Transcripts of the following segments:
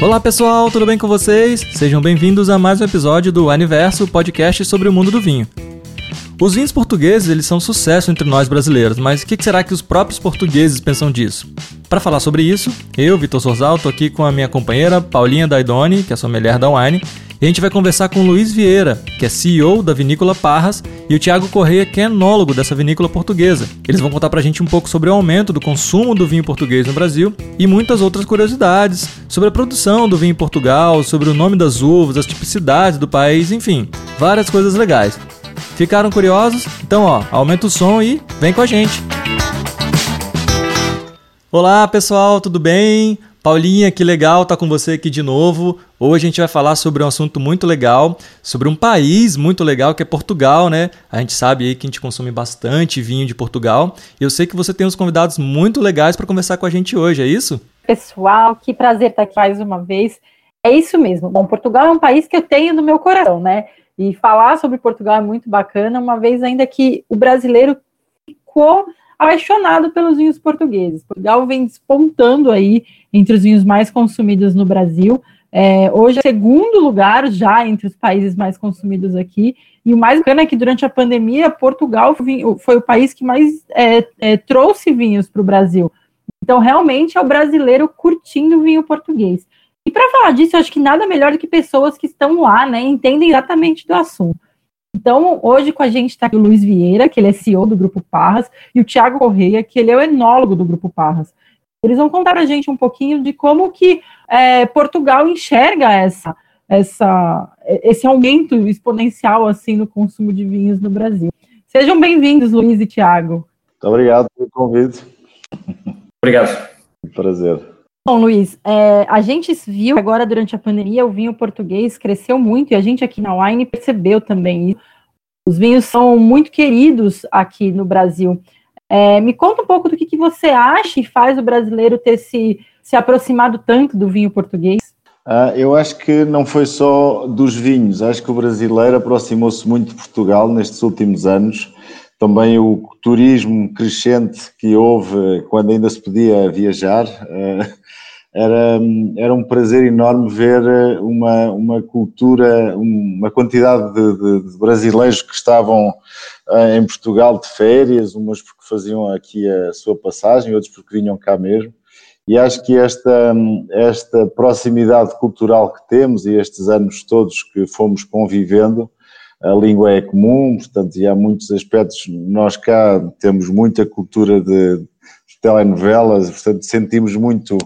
Olá pessoal, tudo bem com vocês? Sejam bem-vindos a mais um episódio do Aniverso, podcast sobre o mundo do vinho. Os vinhos portugueses eles são sucesso entre nós brasileiros, mas o que será que os próprios portugueses pensam disso? Para falar sobre isso, eu, Vitor Sorzal, estou aqui com a minha companheira Paulinha Daidoni, que é a mulher da Wine, e a gente vai conversar com o Luiz Vieira, que é CEO da Vinícola Parras, e o Tiago Correia, que é enólogo dessa vinícola portuguesa. Eles vão contar pra gente um pouco sobre o aumento do consumo do vinho português no Brasil e muitas outras curiosidades sobre a produção do vinho em Portugal, sobre o nome das uvas, as tipicidades do país, enfim, várias coisas legais. Ficaram curiosos? Então, ó, aumenta o som e vem com a gente. Olá, pessoal, tudo bem? Paulinha, que legal estar tá com você aqui de novo. Hoje a gente vai falar sobre um assunto muito legal, sobre um país muito legal que é Portugal, né? A gente sabe aí que a gente consome bastante vinho de Portugal. E eu sei que você tem uns convidados muito legais para conversar com a gente hoje, é isso? Pessoal, que prazer estar aqui mais uma vez. É isso mesmo. Bom, Portugal é um país que eu tenho no meu coração, né? E falar sobre Portugal é muito bacana, uma vez ainda que o brasileiro ficou apaixonado pelos vinhos portugueses. Portugal vem despontando aí entre os vinhos mais consumidos no Brasil. É, hoje é segundo lugar já entre os países mais consumidos aqui. E o mais bacana é que durante a pandemia, Portugal foi o país que mais é, é, trouxe vinhos para o Brasil. Então, realmente é o brasileiro curtindo vinho português. E para falar disso, eu acho que nada melhor do que pessoas que estão lá, né, entendem exatamente do assunto. Então, hoje com a gente está o Luiz Vieira, que ele é CEO do Grupo Parras, e o Tiago Correia, que ele é o enólogo do Grupo Parras. Eles vão contar a gente um pouquinho de como que é, Portugal enxerga essa, essa, esse aumento exponencial assim no consumo de vinhos no Brasil. Sejam bem-vindos, Luiz e Tiago. Muito obrigado pelo convite. Obrigado. Um prazer. Bom, Luiz, é, a gente viu agora durante a pandemia o vinho português cresceu muito e a gente aqui na Wine percebeu também. Os vinhos são muito queridos aqui no Brasil. É, me conta um pouco do que, que você acha e faz o brasileiro ter se, se aproximado tanto do vinho português. Uh, eu acho que não foi só dos vinhos, acho que o brasileiro aproximou-se muito de Portugal nestes últimos anos. Também o turismo crescente que houve quando ainda se podia viajar. Uh, era, era um prazer enorme ver eh, uma, uma cultura, uma quantidade de, de, de brasileiros que estavam eh, em Portugal de férias, umas porque faziam aqui a sua passagem, outros porque vinham cá mesmo. E acho que esta, esta proximidade cultural que temos e estes anos todos que fomos convivendo, a língua é comum, portanto, e há muitos aspectos. Nós cá temos muita cultura de, de telenovelas, portanto, sentimos muito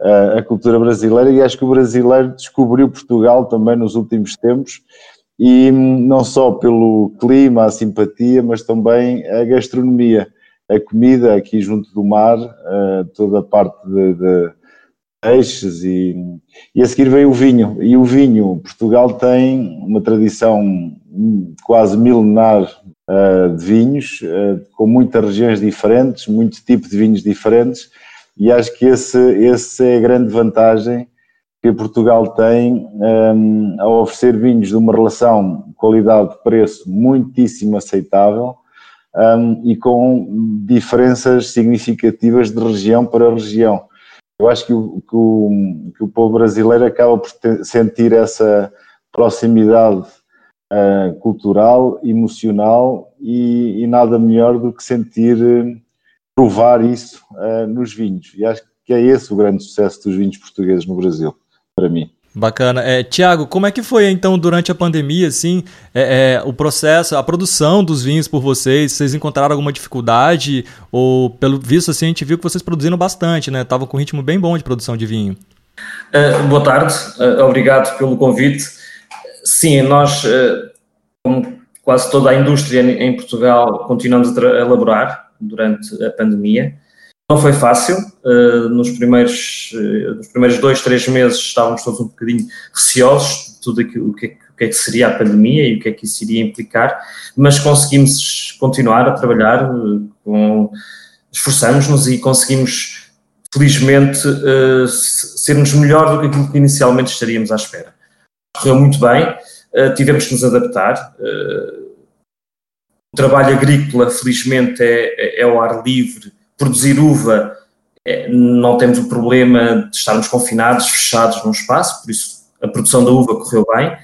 a cultura brasileira e acho que o brasileiro descobriu Portugal também nos últimos tempos. E não só pelo clima, a simpatia, mas também a gastronomia, a comida aqui junto do mar, toda a parte de, de peixes e, e a seguir veio o vinho. E o vinho, Portugal tem uma tradição quase milenar de vinhos, com muitas regiões diferentes, muito tipo de vinhos diferentes e acho que esse, esse é a grande vantagem que Portugal tem um, ao oferecer vinhos de uma relação qualidade-preço muitíssimo aceitável um, e com diferenças significativas de região para região. Eu acho que o, que o, que o povo brasileiro acaba por ter, sentir essa proximidade uh, cultural, emocional e, e, nada melhor do que sentir provar isso uh, nos vinhos. E acho que é esse o grande sucesso dos vinhos portugueses no Brasil, para mim. Bacana. É, Tiago, como é que foi então durante a pandemia, assim, é, é, o processo, a produção dos vinhos por vocês? Vocês encontraram alguma dificuldade? Ou, pelo visto, assim, a gente viu que vocês produziram bastante, né? Tava com um ritmo bem bom de produção de vinho. Uh, boa tarde, uh, obrigado pelo convite. Sim, nós, uh, como quase toda a indústria em Portugal, continuamos a elaborar durante a pandemia. Não foi fácil, uh, nos, primeiros, uh, nos primeiros dois, três meses estávamos todos um bocadinho receosos de tudo aquilo, o, que é, o que é que seria a pandemia e o que é que isso iria implicar, mas conseguimos continuar a trabalhar, com, esforçamos-nos e conseguimos, felizmente, sermos melhor do que aquilo que inicialmente estaríamos à espera. Correu muito bem, tivemos que nos adaptar, o trabalho agrícola, felizmente, é, é ao ar livre. Produzir uva é, não temos o problema de estarmos confinados, fechados num espaço, por isso a produção da uva correu bem.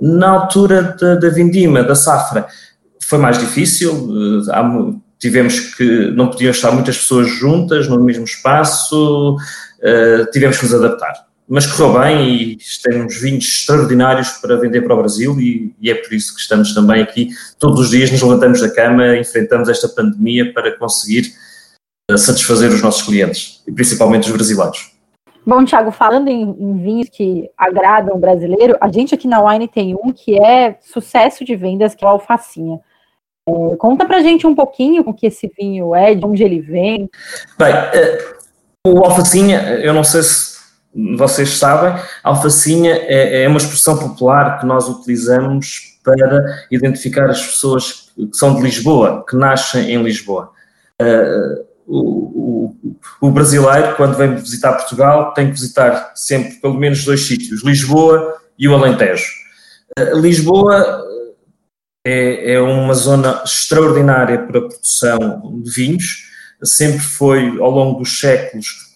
Na altura da, da vindima, da safra, foi mais difícil, eh, tivemos que, não podiam estar muitas pessoas juntas no mesmo espaço, eh, tivemos que nos adaptar. Mas correu bem e temos vinhos extraordinários para vender para o Brasil e, e, é por isso que estamos também aqui. Todos os dias nos levantamos da cama, enfrentamos esta pandemia para conseguir eh, satisfazer os nossos clientes e principalmente os brasileiros. Bom, Thiago, falando em, em, vinhos que agradam o brasileiro, a gente aqui na Wine tem um que é sucesso de vendas, que é o Alfacinha. É, conta pra gente um pouquinho o que esse vinho é, de onde ele vem. Bem, é, o Alfacinha, eu não sei se vocês sabem, alfacinha é, é uma expressão popular que nós utilizamos para identificar as pessoas que são de Lisboa, que nascem em Lisboa. Uh, o, o, o, brasileiro, quando vem visitar Portugal, tem que visitar sempre pelo menos dois sítios, Lisboa e o Alentejo. Uh, Lisboa é, é, uma zona extraordinária para a produção de vinhos, sempre foi, ao longo dos séculos,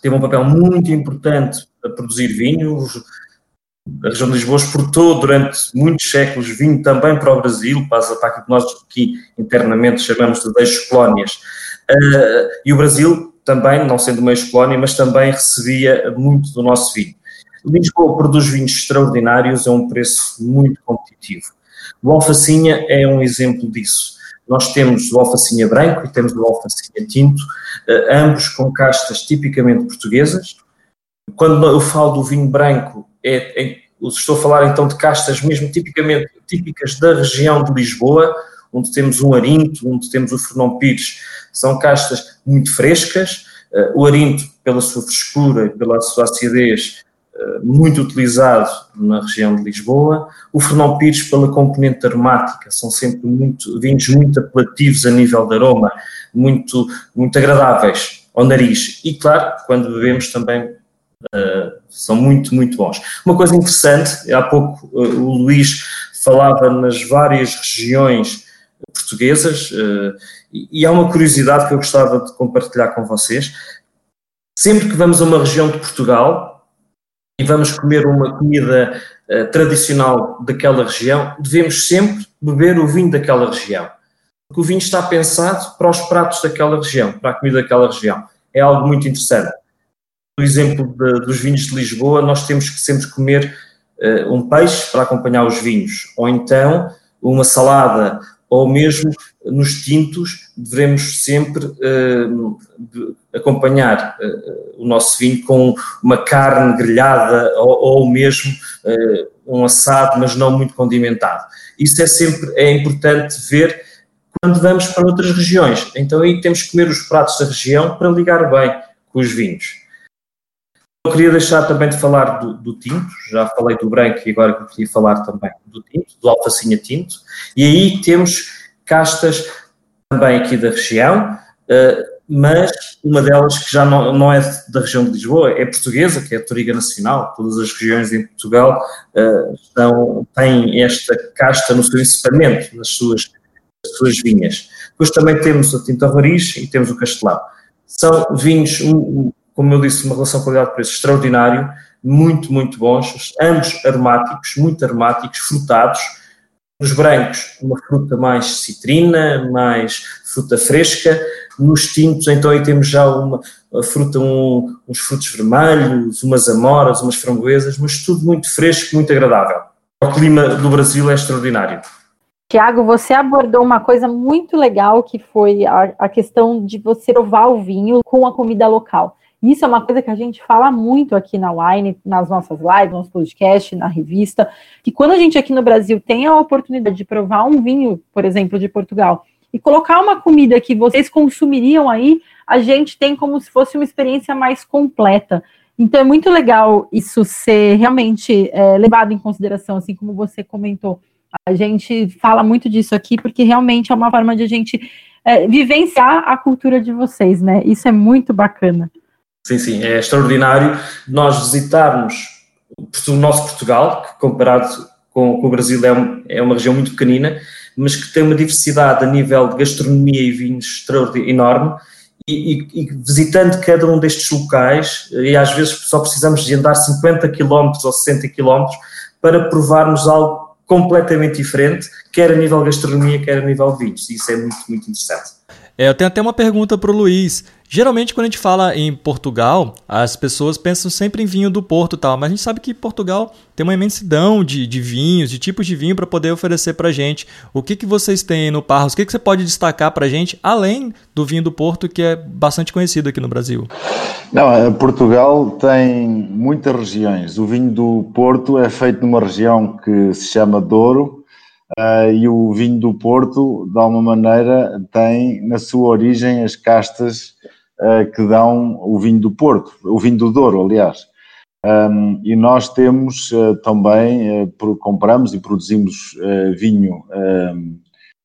teve um papel muito importante a produzir vinhos. A região de Lisboa exportou durante muitos séculos vinho também para o Brasil, para, aquilo que nós aqui internamente chamamos de deixos-colónias. Uh, e o Brasil também, não sendo uma ex-colónia, mas também recebia muito do nosso vinho. Lisboa produz vinhos extraordinários a um preço muito competitivo. O Alfacinha é um exemplo disso. Nós temos o alfacinha branco e temos o alfacinha tinto, eh, ambos com castas tipicamente portuguesas. Quando eu falo do vinho branco, é, é, estou a falar então de castas mesmo tipicamente típicas da região de Lisboa, onde temos um arinto, onde temos o Fernão Pires. São castas muito frescas. Eh, o arinto, pela sua frescura e pela sua acidez, muito utilizado na região de Lisboa. O Fernão Pires pela componente aromática, são sempre muito, vinhos muito apelativos a nível de aroma, muito, muito agradáveis ao nariz. E claro, quando bebemos também uh, são muito, muito bons. Uma coisa interessante, há pouco uh, o Luís falava nas várias regiões portuguesas, uh, e, e há uma curiosidade que eu gostava de compartilhar com vocês. Sempre que vamos a uma região de Portugal, e vamos comer uma comida uh, tradicional daquela região, devemos sempre beber o vinho daquela região. Porque o vinho está pensado para os pratos daquela região, para a comida daquela região. É algo muito interessante. No exemplo de, dos vinhos de Lisboa, nós temos que sempre comer uh, um peixe para acompanhar os vinhos, ou então uma salada, ou mesmo nos tintos, devemos sempre uh, acompanhar uh, o nosso vinho com uma carne grelhada ou, ou mesmo uh, um assado, mas não muito condimentado. Isso é sempre é importante ver quando vamos para outras regiões. Então aí temos que comer os pratos da região para ligar bem com os vinhos. Eu queria deixar também de falar do, do, tinto, já falei do branco e agora queria falar também do tinto, do alfacinha tinto, e aí temos castas também aqui da região, eh, mas uma delas que já não, não é da região de Lisboa, é portuguesa, que é a Toriga Nacional. Todas as regiões em Portugal estão, têm esta casta no seu encepamento, nas suas, nas suas vinhas. Depois também temos a Tinta Roriz e temos o Castelão. São vinhos, como eu disse, uma relação qualidade-preço extraordinário, muito, muito bons, ambos aromáticos, muito aromáticos, frutados, nos brancos, uma fruta mais citrina, mais fruta fresca. Nos tintos, então, aí temos já uma fruta, um, uns frutos vermelhos, umas amoras, umas framboesas, mas tudo muito fresco, muito agradável. O clima do Brasil é extraordinário. Tiago, você abordou uma coisa muito legal que foi a, a questão de você provar o vinho com a comida local. Isso é uma coisa que a gente fala muito aqui na Wine, nas nossas lives, nos podcasts, na revista, que quando a gente aqui no Brasil tem a oportunidade de provar um vinho, por exemplo, de Portugal, e colocar uma comida que vocês consumiriam aí, a gente tem como se fosse uma experiência mais completa. Então é muito legal isso ser realmente é, levado em consideração, assim como você comentou. A gente fala muito disso aqui porque realmente é uma forma de a gente é, vivenciar a cultura de vocês, né? Isso é muito bacana. Sim, sim, é extraordinário nós visitarmos o nosso Portugal, que comparado com, com o Brasil é, é, uma região muito pequenina, mas que tem uma diversidade a nível de gastronomia e vinhos enorme, e, e, visitando cada um destes locais, e às vezes só precisamos de andar 50 km ou 60 km para provarmos algo completamente diferente, quer a nível gastronomia, quer a nível vinhos. Isso é muito, muito interessante. É, eu tenho até uma pergunta para o Luiz. Geralmente, quando a gente fala em Portugal, as pessoas pensam sempre em vinho do Porto e tal, mas a gente sabe que Portugal tem uma imensidão de, de vinhos, de tipos de vinho para poder oferecer para gente. O que, que vocês têm no Parros? O que, que você pode destacar para gente, além do vinho do Porto, que é bastante conhecido aqui no Brasil? Não, eh, Portugal tem muitas regiões. O vinho do Porto é feito numa região que se chama Douro, Uh, e o vinho do Porto, de alguma maneira, tem na sua origem as castas uh, que dão o vinho do Porto, o vinho do Douro, aliás. Um, e nós temos uh, também, compramos e produzimos vinho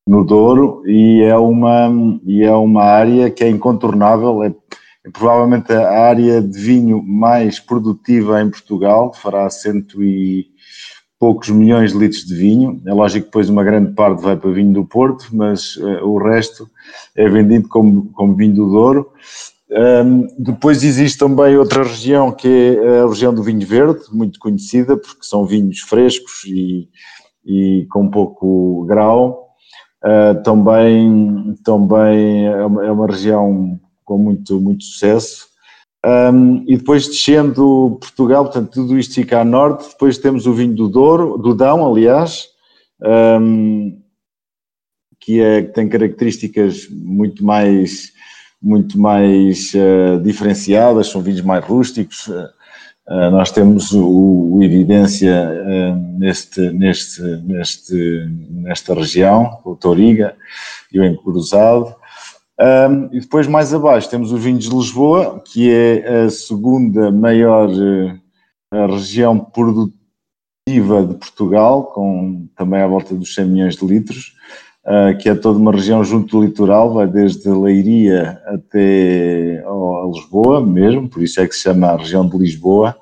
no Douro e é, uma, e é uma área que é incontornável, é, é provavelmente a área de vinho mais produtiva em Portugal, fará cento e poucos milhões de litros de vinho. É lógico que depois uma grande parte vai para vinho do Porto, mas uh, o resto é vendido como, como vinho do Douro. Um, depois existe também outra região que é a região do vinho verde, muito conhecida, porque são vinhos frescos e, e com pouco grau. Uh, também também é uma, é uma região com muito, muito sucesso. Um, e depois descendo Portugal, portanto, tudo isto fica a norte. Depois temos o vinho do Douro, do Dão, aliás, um, que, é, que tem características muito mais, muito mais uh, diferenciadas, são vinhos mais rústicos. Uh, nós temos o, o Evidência uh, neste, neste, neste, nesta região, o Toriga e o Encruzado. Um, e depois mais abaixo temos os vinhos de Lisboa, que é a segunda maior uh, região produtiva de Portugal, com também à volta dos 100 milhões de litros, uh, que é toda uma região junto do litoral, vai desde Leiria até a Lisboa mesmo, por isso é que se chama a região de Lisboa.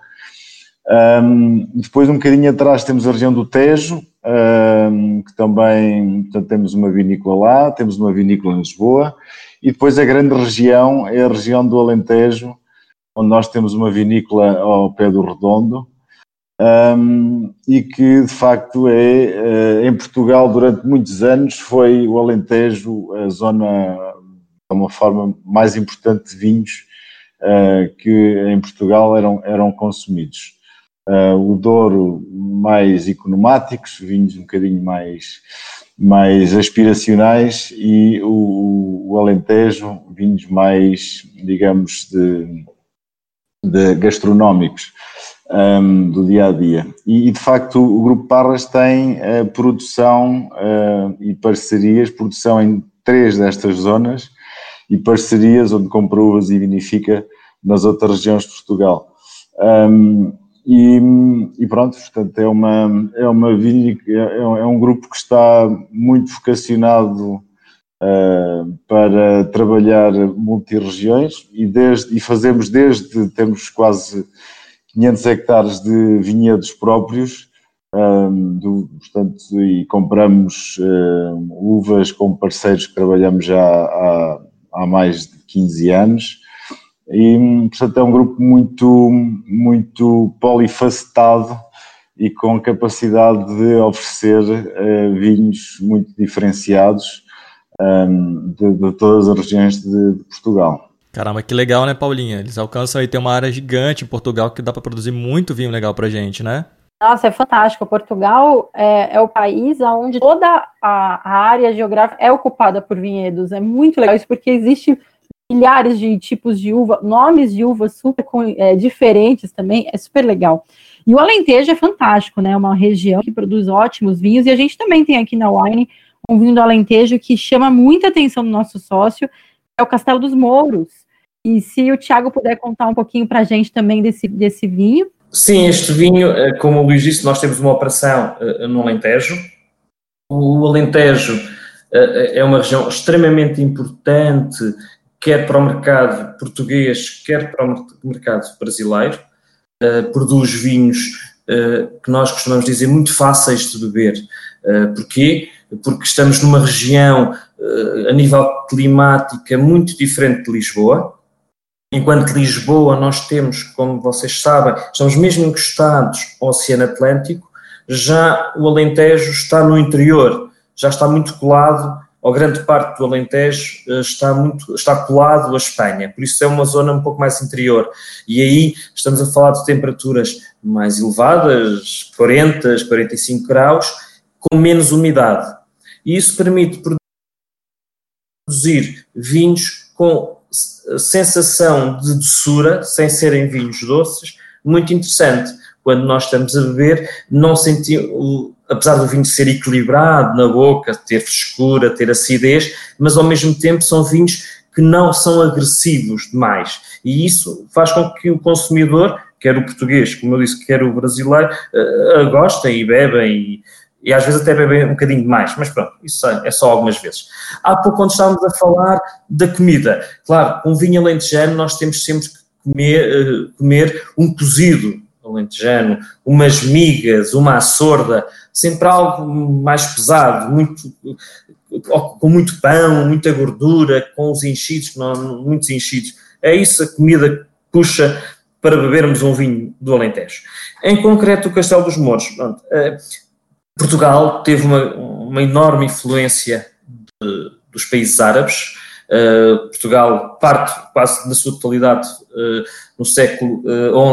Um, depois, um bocadinho atrás, temos a região do Tejo, um, que também portanto, temos uma vinícola lá, temos uma vinícola em Lisboa, e depois a grande região é a região do Alentejo, onde nós temos uma vinícola ao pé do Redondo, um, e que de facto é, uh, em Portugal durante muitos anos foi o Alentejo a zona, de uma forma mais importante de vinhos uh, que em Portugal eram, eram consumidos. Uh, o Douro mais economáticos, vinhos um bocadinho mais, mais aspiracionais e o, o Alentejo, vinhos mais, digamos, de, de gastronómicos um, do dia a dia. E, e, de facto o Grupo Parras tem uh, produção uh, e parcerias, produção em três destas zonas e parcerias onde compra uvas e vinifica nas outras regiões de Portugal. Um, e, e, pronto, portanto, é, uma, é, uma, é, é um grupo que está muito vocacionado uh, para trabalhar multi-regiões e, desde, e fazemos desde, temos quase 500 hectares de vinhedos próprios, um, do, portanto, e compramos uh, uvas com parceiros que trabalhamos já há, há mais de 15 anos e, portanto, é um grupo muito, muito polifacetado e com capacidade de oferecer uh, vinhos muito diferenciados um, ehm, de, de, todas as regiões de, de, Portugal. Caramba, que legal, né, Paulinha? Eles alcançam aí, tem uma área gigante em Portugal que dá para produzir muito vinho legal para gente, né? Nossa, é fantástico. Portugal é, é o país onde toda a, a, área geográfica é ocupada por vinhedos. É muito legal isso, porque existe milhares de tipos de uva, nomes de uvas super é, diferentes também, é super legal. E o Alentejo é fantástico, né? É uma região que produz ótimos vinhos, e a gente também tem aqui na Wine um vinho do Alentejo que chama muita atenção do nosso sócio, é o Castelo dos Mouros. E se o Tiago puder contar um pouquinho para a gente também desse, desse vinho. Sim, este vinho, eh, como o Luís disse, nós temos uma operação eh, no Alentejo. O Alentejo é uma região extremamente importante quer para o mercado português, quer para o mercado brasileiro. Uh, produz vinhos uh, que nós costumamos dizer muito fáceis de beber. Uh, porquê? Porque estamos numa região a nível climático é muito diferente de Lisboa. Enquanto Lisboa nós temos, como vocês sabem, estamos mesmo encostados ao Oceano Atlântico, já o Alentejo está no interior, já está muito colado, ou grande parte do Alentejo eh, está, muito, está colado à Espanha, por isso é uma zona um pouco mais interior. E aí estamos a falar de temperaturas mais elevadas, 40, 45 graus, com menos umidade. E isso permite produzir vinhos com sensação de doçura, sem serem vinhos doces, muito interessante quando nós estamos a beber, não sentimos, apesar do vinho ser equilibrado na boca, ter frescura, ter acidez, mas ao mesmo tempo são vinhos que não são agressivos demais. E isso faz com que o consumidor, quer o português, como eu disse, quer o brasileiro, uh, gostem e bebem e, e às vezes até bebem um bocadinho demais, mas pronto, isso é, é só algumas vezes. Há pouco, quando estávamos a falar da comida, claro, um vinho alentejano nós temos sempre que comer, uh, comer um cozido, alentejano, umas migas, uma açorda, sempre algo mais pesado, muito, com muito pão, muita gordura, com os enchidos, muitos enchidos. É isso a comida que puxa para bebermos um vinho do Alentejo. Em concreto, o Castelo dos Mouros. Pronto, eh, Portugal teve uma, uma enorme influência de, dos países árabes. Uh, Portugal parte quase na sua totalidade uh, no século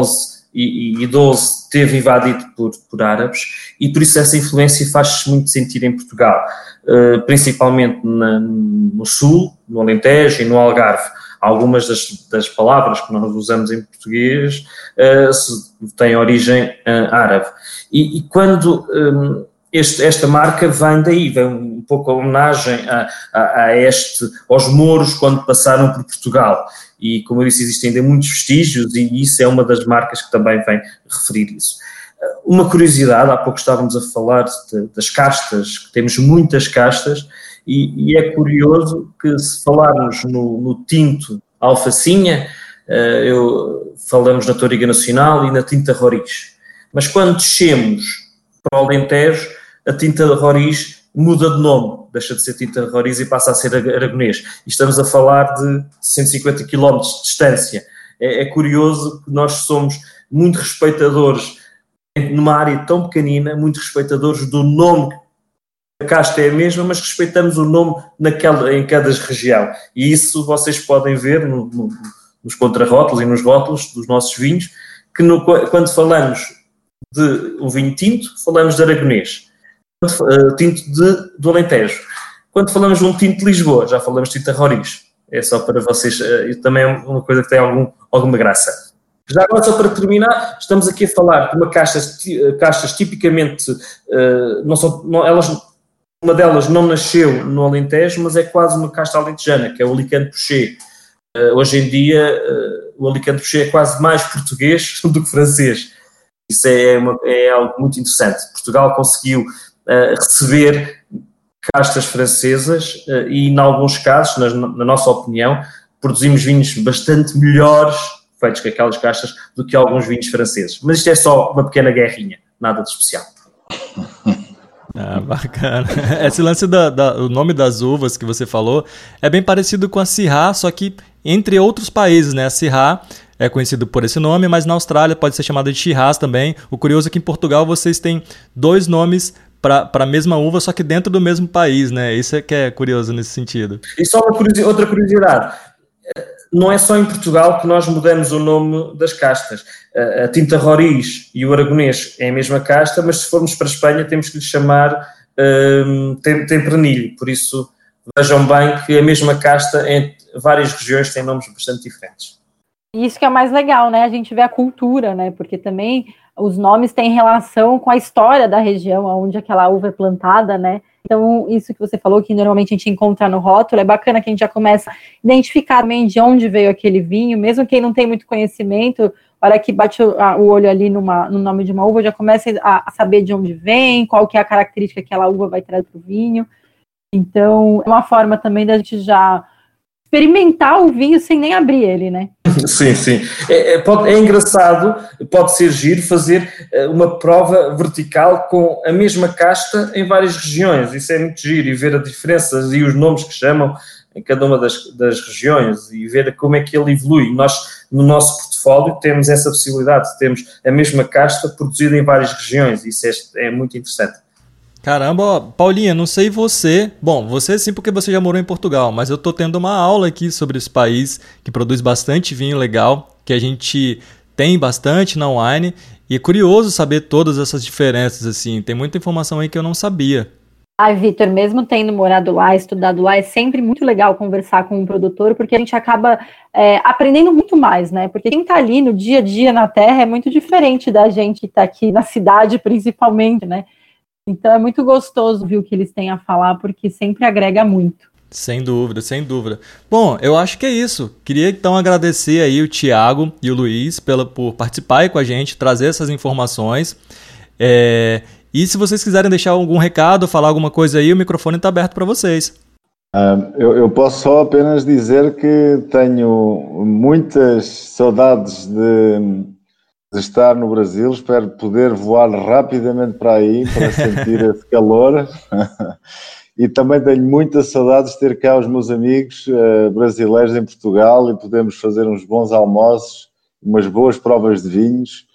XI e, e 12 teve invadido por, por árabes e por isso essa influência faz-se muito sentir em Portugal, uh, principalmente na, no Sul, no Alentejo e no Algarve. Algumas das, das palavras que nós usamos em português uh, têm origem uh, árabe. E, e quando um, este, esta marca vem daí, vem um pouco a homenagem a, a, a, este, aos mouros quando passaram por Portugal e, como eu disse, existem ainda muitos vestígios e isso é uma das marcas que também vem referir isso. Uma curiosidade, há pouco estávamos a falar de, das castas, que temos muitas castas, e, e, é curioso que se falarmos no, no tinto alfacinha, uh, eu, falamos na Toriga Nacional e na tinta Roriz. Mas quando descemos para o Alentejo, a tinta Roriz muda de nome, deixa de ser Tinta Roriz e passa a ser Aragonês. E estamos a falar de 150 km de distância. É, é curioso que nós somos muito respeitadores, numa área tão pequenina, muito respeitadores do nome a casta é a mesma, mas respeitamos o nome naquela, em cada região. E isso vocês podem ver no, no, nos contrarótulos e nos rótulos dos nossos vinhos, que no, quando falamos de um vinho tinto, falamos de aragonês uh, tinto de, do Alentejo. Quando falamos de um tinto de Lisboa, já falamos de tinta Roriz. É só para vocês, uh, também é uma coisa que tem algum, alguma graça. Já agora, só para terminar, estamos aqui a falar de uma castas, castas tipicamente, uh, não são, não, elas, uma delas não nasceu no Alentejo, mas é quase uma casta alentejana, que é o Alicante Pochet. Uh, hoje em dia, uh, o Alicante Pochet é quase mais português do que francês. Isso é, uma, é algo muito interessante. Portugal conseguiu receber castas francesas uh, e, em alguns casos, na, na, nossa opinião, produzimos vinhos bastante melhores feitos com aquelas castas do que alguns vinhos franceses. Mas isto é só uma pequena guerrinha, nada de especial. Ah, bacana. Esse lance da, da, nome das uvas que você falou é bem parecido com a Syrah, só que entre outros países, né? A Syrah é conhecido por esse nome, mas na Austrália pode ser chamada de Shiraz também. O curioso é que em Portugal vocês têm dois nomes para a mesma uva, só que dentro do mesmo país, né? Isso é que é curioso nesse sentido. E só curiosidade, outra curiosidade. Não é só em Portugal que nós mudamos o nome das castas. A tinta Roriz e o Aragonês é a mesma casta, mas se formos para a Espanha temos que lhe chamar um, Tempranilho. Por isso, vejam bem que a mesma casta em várias regiões tem nomes bastante diferentes. Isso que é mais legal, né? A gente vê a cultura, né? Porque também os nomes têm relação com a história da região onde aquela uva é plantada, né? Então, isso que você falou, que normalmente a gente encontra no rótulo, é bacana que a gente já começa a identificar também de onde veio aquele vinho, mesmo quem não tem muito conhecimento, hora que bate o, a, olho ali numa, no nome de uma uva, já começa a, a, saber de onde vem, qual que é a característica que aquela uva vai trazer para o vinho. Então, é uma forma também da gente já experimentar o vinho sem nem abrir ele, né? Sim, sim. É, é, pode, é, engraçado, pode ser giro fazer eh, uma prova vertical com a mesma casta em várias regiões. Isso é muito giro e ver as diferenças e os nomes que chamam em cada uma das, das regiões e ver como é que ele evolui. Nós, no nosso portfólio, temos essa possibilidade, temos a mesma casta produzida em várias regiões. Isso é, é muito interessante. Caramba, Paulinha, não sei você. Bom, você sim, porque você já morou em Portugal, mas eu tô tendo uma aula aqui sobre esse país que produz bastante vinho legal, que a gente tem bastante na wine, e é curioso saber todas essas diferenças, assim. Tem muita informação aí que eu não sabia. Ai, Vitor, mesmo tendo morado lá, estudado lá, é sempre muito legal conversar com um produtor, porque a gente acaba é, aprendendo muito mais, né? Porque quem tá ali no dia a dia na terra é muito diferente da gente que tá aqui na cidade, principalmente, né? Então é muito gostoso ver o que eles têm a falar, porque sempre agrega muito. Sem dúvida, sem dúvida. Bom, eu acho que é isso. Queria então agradecer aí o Tiago e o Luiz pela, por participar aí com a gente, trazer essas informações. É, e se vocês quiserem deixar algum recado, falar alguma coisa aí, o microfone está aberto para vocês. Uh, eu, eu, posso só apenas dizer que tenho muitas saudades de de estar no Brasil, espero poder voar rapidamente para aí para sentir esse calor. e também tenho muitas saudades de ter cá os meus amigos uh, brasileiros em Portugal e podemos fazer uns bons almoços, umas boas provas de vinhos,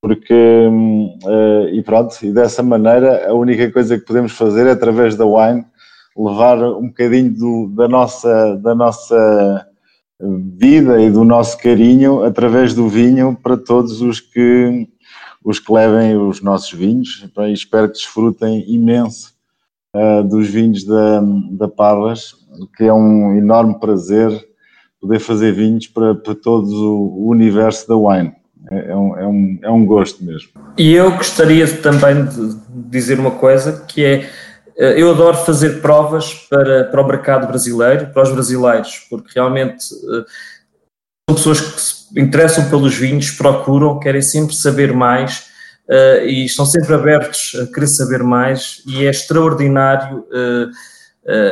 porque uh, e pronto, e dessa maneira a única coisa que podemos fazer é através da wine levar um bocadinho do, da nossa da nossa vida e do nosso carinho através do vinho para todos os que os que levem os nossos vinhos e espero que desfrutem imenso uh, dos vinhos da, da Parras, que é um enorme prazer poder fazer vinhos para, para todo o universo da wine. É, é, um, é, um, é um gosto mesmo. E eu gostaria também de dizer uma coisa que é eu adoro fazer provas para, para o mercado brasileiro, para os brasileiros, porque realmente eh, são pessoas que se interessam pelos vinhos, procuram, querem sempre saber mais uh, e estão sempre abertos a querer saber mais e é extraordinário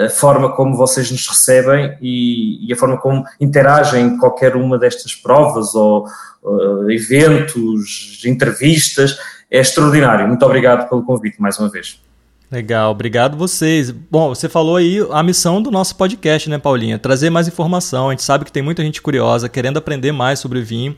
a forma como vocês nos recebem e, e, a forma como interagem em qualquer uma destas provas ou eventos, entrevistas, é extraordinário. Muito obrigado pelo convite mais uma vez. Legal, obrigado vocês. Bom, você falou aí a missão do nosso podcast, né, Paulinha? Trazer mais informação. A gente sabe que tem muita gente curiosa, querendo aprender mais sobre vinho.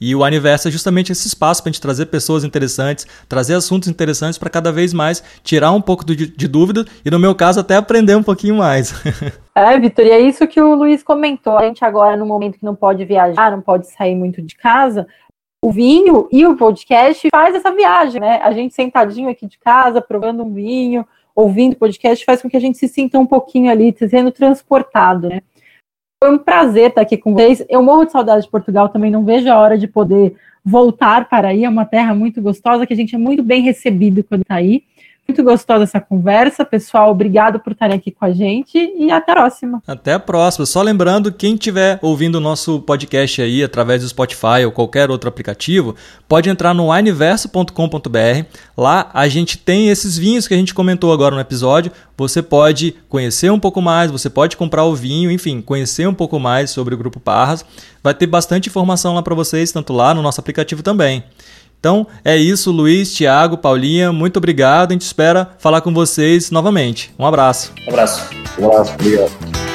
E o Aniverso é justamente esse espaço para a gente trazer pessoas interessantes, trazer assuntos interessantes para cada vez mais tirar um pouco de, de, dúvida e, no meu caso, até aprender um pouquinho mais. é, Vitor, e é isso que o Luiz comentou. A gente agora, no momento que não pode viajar, não pode sair muito de casa, o vinho e o podcast faz essa viagem, né? A gente sentadinho aqui de casa, provando um vinho, ouvindo podcast, faz com que a gente se sinta um pouquinho ali, sendo transportado, né? Foi um prazer estar aqui com vocês. Eu morro de saudade de Portugal, também não vejo a hora de poder voltar para aí. É uma terra muito gostosa, que a gente é muito bem recebido quando está aí. Muito gostosa essa conversa, pessoal. Obrigado por estarem aqui com a gente e até a próxima. Até a próxima. Só lembrando, quem estiver ouvindo o nosso podcast aí através do Spotify ou qualquer outro aplicativo, pode entrar no wineverso.com.br. Lá a gente tem esses vinhos que a gente comentou agora no episódio. Você pode conhecer um pouco mais, você pode comprar o vinho, enfim, conhecer um pouco mais sobre o Grupo Parras. Vai ter bastante informação lá para vocês, tanto lá no nosso aplicativo também. Então é isso, Luiz, Tiago, Paulinha, muito obrigado. A gente espera falar com vocês novamente. Um abraço. Um abraço. Um abraço, obrigado.